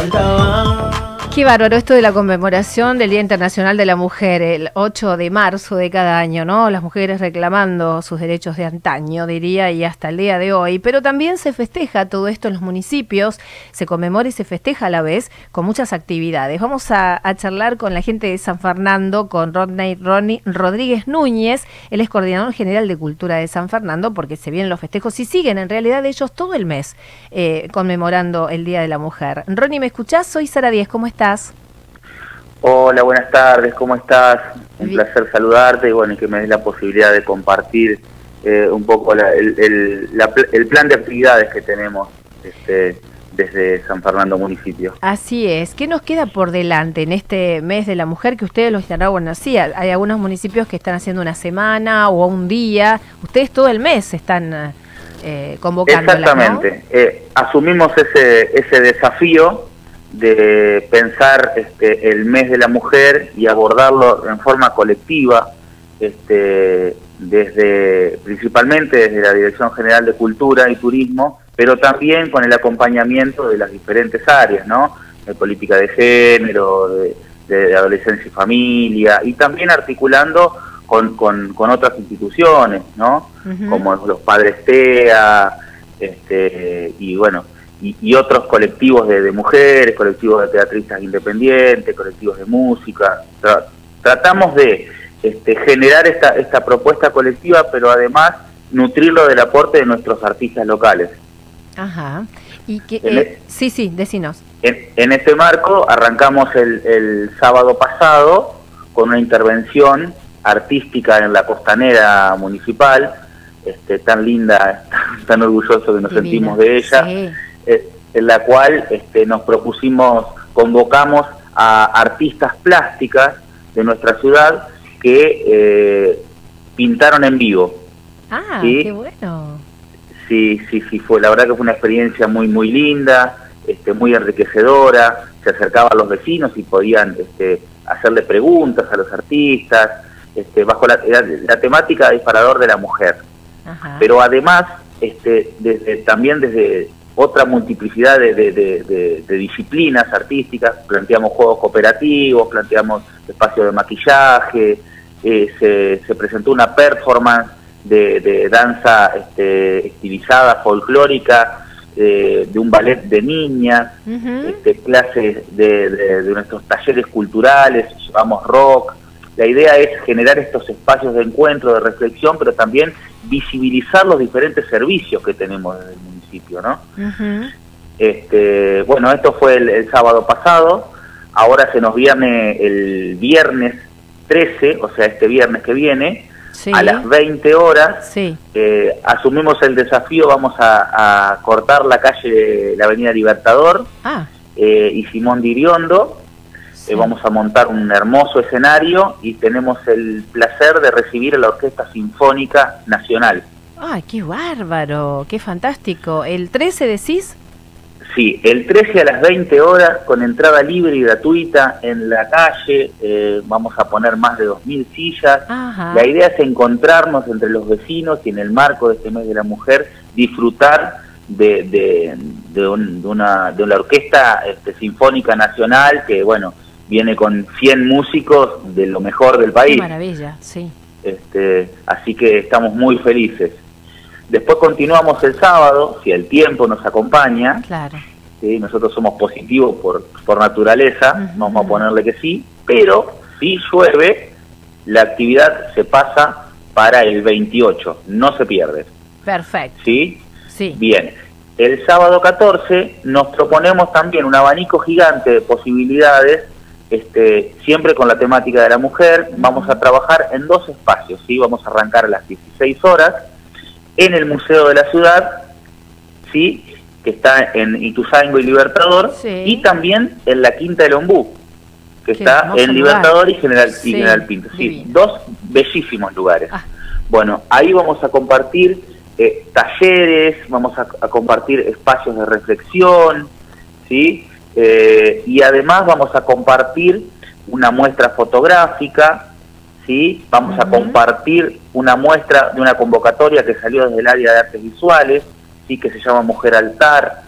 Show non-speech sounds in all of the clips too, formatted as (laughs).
知道啊 Qué bárbaro esto de la conmemoración del Día Internacional de la Mujer, el 8 de marzo de cada año, ¿no? Las mujeres reclamando sus derechos de antaño, diría, y hasta el día de hoy. Pero también se festeja todo esto en los municipios, se conmemora y se festeja a la vez con muchas actividades. Vamos a, charlar con la gente de San Fernando, con Rodney Ronnie Rodríguez Núñez, él es coordinador general de Cultura de San Fernando, porque se vienen los festejos y siguen en realidad ellos todo el mes eh, conmemorando el Día de la Mujer. Ronnie, ¿me escuchás? Soy Sara Díez, ¿cómo estás? Estás? Hola, buenas tardes, ¿cómo estás? Un placer saludarte y bueno, que me des la posibilidad de compartir eh, un poco el, plan de actividades que tenemos este, desde San Fernando municipio. Así es. ¿Qué nos queda por delante en este mes de la mujer que ustedes lo están, bueno, sí, hay algunos municipios que están haciendo una semana o un día, ustedes todo el mes están eh, convocando. Exactamente. Eh, asumimos ese, ese desafío de pensar este, el mes de la mujer y abordarlo en forma colectiva, este, desde principalmente desde la Dirección General de Cultura y Turismo, pero también con el acompañamiento de las diferentes áreas, ¿no? De política de género, de, adolescencia y familia, y también articulando con, con, otras instituciones, ¿no? Como los padres TEA, este, y bueno, y, otros colectivos de, mujeres, colectivos de teatristas independientes, colectivos de música. tratamos de este, generar esta, esta propuesta colectiva, pero además nutrirlo del aporte de nuestros artistas locales. Ajá. Y que, eh, e- sí, sí, decinos. En, en este marco arrancamos el, el sábado pasado con una intervención artística en la costanera municipal, este, tan linda, (laughs) tan orgulloso que nos sentimos de ella. Sí. Eh, en la cual este, nos propusimos, convocamos a artistas plásticas de nuestra ciudad que eh, pintaron en vivo. Ah, qué bueno. Sí, sí, sí, fue, la verdad que fue una experiencia muy, muy linda, este, muy enriquecedora, se acercaban a los vecinos y podían este, hacerle preguntas a los artistas, este, bajo la, temática disparador de la mujer. Pero además, este, desde, también desde otra multiplicidad de, disciplinas artísticas, planteamos juegos cooperativos, planteamos espacios de maquillaje, eh, se, presentó una performance de, danza este, estilizada, folclórica, eh, de un ballet de niñas, este, clases de, nuestros talleres culturales, llevamos rock. La idea es generar estos espacios de encuentro, de reflexión, pero también visibilizar los diferentes servicios que tenemos en el municipio, ¿no? este, bueno, esto fue el, sábado pasado, ahora se nos viene el viernes 13, o sea, este viernes que viene, a las 20 horas, sí. Eh, asumimos el desafío, vamos a, cortar la calle, la Avenida Libertador ah. eh, y Simón Diriondo, eh, vamos a montar un hermoso escenario y tenemos el placer de recibir a la Orquesta Sinfónica Nacional. ¡Ay, qué bárbaro! ¡Qué fantástico! ¿El 13 decís? Sí, el 13 a las 20 horas con entrada libre y gratuita en la calle. Eh, vamos a poner más de 2.000 sillas. La idea es encontrarnos entre los vecinos y en el marco de este mes de la mujer disfrutar de, de, de, una, de una orquesta este, sinfónica nacional que, bueno, viene con 100 músicos de lo mejor del país. Qué maravilla, sí. Este, así que estamos muy felices. Después continuamos el sábado, si el tiempo nos acompaña. Claro. Nosotros somos positivos por, por naturaleza, vamos a ponerle que sí, pero si llueve, la actividad se pasa para el 28, no se pierde. Perfecto. ¿Sí? Sí. Bien. El sábado 14 nos proponemos también un abanico gigante de posibilidades, este, siempre con la temática de la mujer. Vamos a trabajar en dos espacios, ¿sí? Vamos a arrancar a las 16 horas en el Museo de la Ciudad, ¿sí? que está en Ituzaingo y Libertador, y también en la Quinta del Ombú, que está en Libertador y General, General Pinto. Sí, dos bellísimos lugares. Ah. Bueno, ahí vamos a compartir eh, talleres, vamos a, compartir espacios de reflexión, ¿sí? Eh, y además vamos a compartir una muestra fotográfica ¿sí? Vamos a compartir una muestra de una convocatoria que salió desde el área de artes visuales, ¿sí? que se llama Mujer Altar,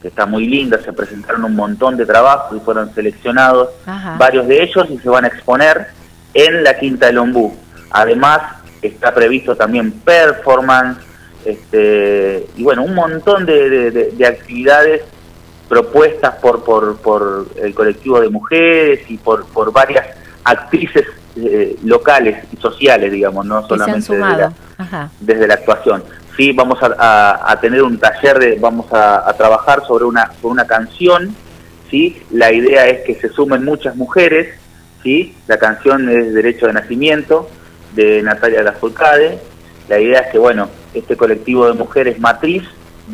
que está muy linda, se presentaron un montón de trabajos y fueron seleccionados varios de ellos y se van a exponer en la Quinta del Ombú. Además, está previsto también performance, este, y bueno, un montón de, actividades propuestas por, por, por, el colectivo de mujeres y por, por varias actrices eh, locales y sociales, digamos, no solamente desde la, actuación. Sí, vamos a, tener un taller, de, vamos a, trabajar sobre una, sobre una canción, ¿sí? La idea es que se sumen muchas mujeres, ¿sí? La canción es Derecho de Nacimiento, de Natalia Lafourcade. La idea es que, bueno, este colectivo de mujeres matriz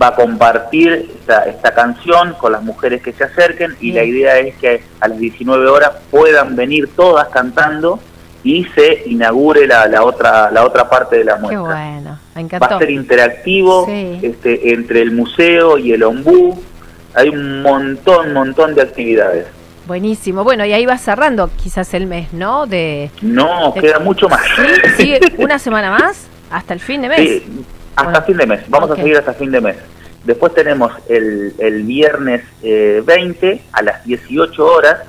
va a compartir esta, esta canción con las mujeres que se acerquen y la idea es que a las 19 horas puedan venir todas cantando y se inaugure la, la otra la otra parte de la muestra. Qué bueno, me Va a ser interactivo este, entre el museo y el ombú. Hay un montón, montón de actividades. Buenísimo. Bueno, y ahí va cerrando quizás el mes, ¿no? De, no, queda mucho más. ¿Sí? (laughs) una semana más? ¿Hasta el fin de mes? Sí, hasta fin de mes. Vamos a seguir hasta fin de mes. Después tenemos el, el viernes 20 eh, a las 18 horas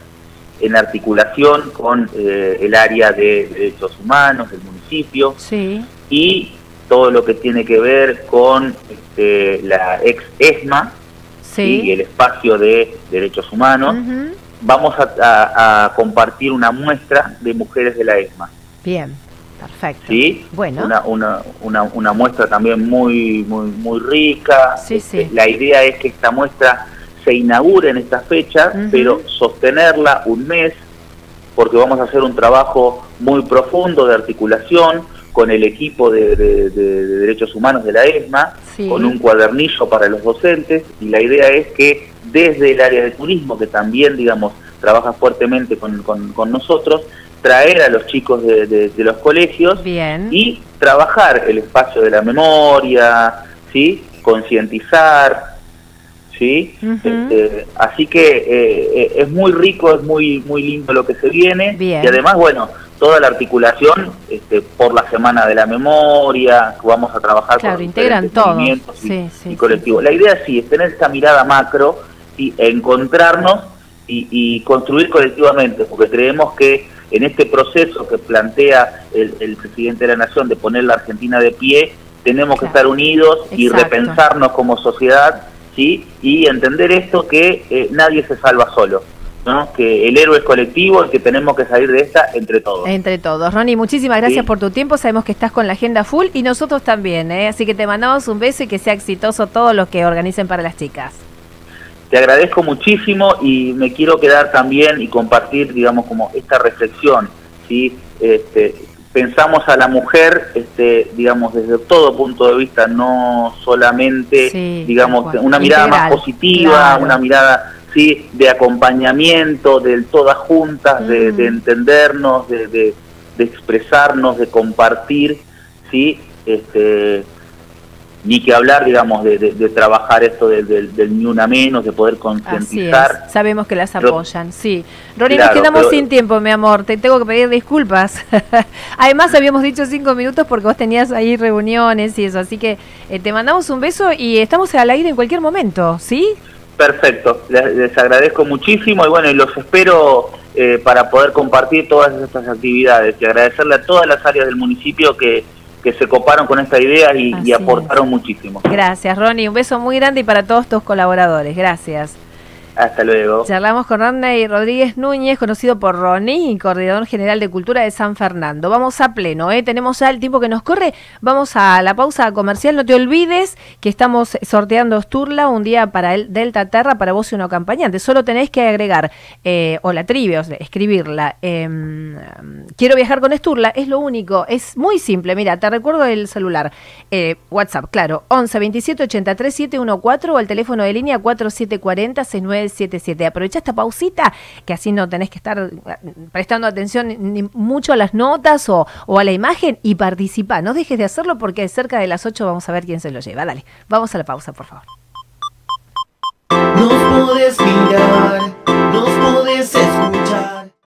en articulación con eh, el área de derechos humanos del municipio sí. y todo lo que tiene que ver con este, la ex ESMA y el espacio de derechos humanos vamos a, compartir una muestra de mujeres de la ESMA. Bien, perfecto. ¿Sí? Bueno. Una, una, una, una muestra también muy, muy, muy rica. Sí, sí. La idea es que esta muestra se inaugure en esta fecha, pero sostenerla un mes, porque vamos a hacer un trabajo muy profundo de articulación con el equipo de, derechos humanos de la ESMA, con un cuadernillo para los docentes, y la idea es que desde el área de turismo, que también, digamos, trabaja fuertemente con, con, nosotros, traer a los chicos de, los colegios y trabajar el espacio de la memoria, ¿sí? concientizar, ¿sí? Este, así que eh, eh, es muy rico, es muy muy lindo lo que se viene y además, bueno, toda la articulación este, por la Semana de la Memoria, vamos a trabajar claro, con integran todo. Sí, y, colectivos. La idea sí es tener esta mirada macro y encontrarnos y, construir colectivamente, porque creemos que en este proceso que plantea el, presidente de la Nación de poner la Argentina de pie, tenemos que estar unidos y repensarnos como sociedad ¿sí? y entender esto que eh, nadie se salva solo. ¿no? que el héroe es colectivo y que tenemos que salir de esta entre todos. Entre todos. Ronnie, muchísimas gracias por tu tiempo. Sabemos que estás con la agenda full y nosotros también. ¿eh? Así que te mandamos un beso y que sea exitoso todo lo que organicen para las chicas. Te agradezco muchísimo y me quiero quedar también y compartir, digamos, como esta reflexión, ¿sí? Este, pensamos a la mujer, este, digamos, desde todo punto de vista, no solamente, digamos, una mirada más positiva, una mirada, sí, de acompañamiento, de todas juntas, de, entendernos, de, de, de, expresarnos, de compartir, sí, este, ni que hablar, digamos, de, trabajar esto del, ni una menos, de poder concientizar. Sabemos que las apoyan, sí. Rory, nos quedamos sin tiempo, mi amor, te tengo que pedir disculpas. (laughs) Además, habíamos dicho cinco minutos porque vos tenías ahí reuniones y eso, así que eh, te mandamos un beso y estamos al aire en cualquier momento, ¿sí? Perfecto, les, agradezco muchísimo y bueno, y los espero eh, para poder compartir todas estas actividades y agradecerle a todas las áreas del municipio que que se coparon con esta idea y, aportaron muchísimo. Gracias, Ronnie. Un beso muy grande y para todos tus colaboradores. Gracias. Hasta luego. Charlamos con Ronnie Rodríguez Núñez, conocido por Ronnie, coordinador general de Cultura de San Fernando. Vamos a pleno, ¿eh? tenemos ya el tiempo que nos corre. Vamos a la pausa comercial. No te olvides que estamos sorteando Sturla un día para el Delta Terra para vos y un acompañante. Solo tenés que agregar, eh, o la trivia, o escribirla. Em, quiero viajar con Sturla, es lo único. Es muy simple. Mira, te recuerdo el celular. Eh, WhatsApp, claro, 11 27 83 714 o el teléfono de línea 4740 69 77. Aprovecha esta pausita, que así no tenés que estar eh, prestando atención ni mucho a las notas o, a la imagen y participa. No dejes de hacerlo porque cerca de las 8 vamos a ver quién se lo lleva. Dale, vamos a la pausa, por favor. Nos podés mirar, nos podés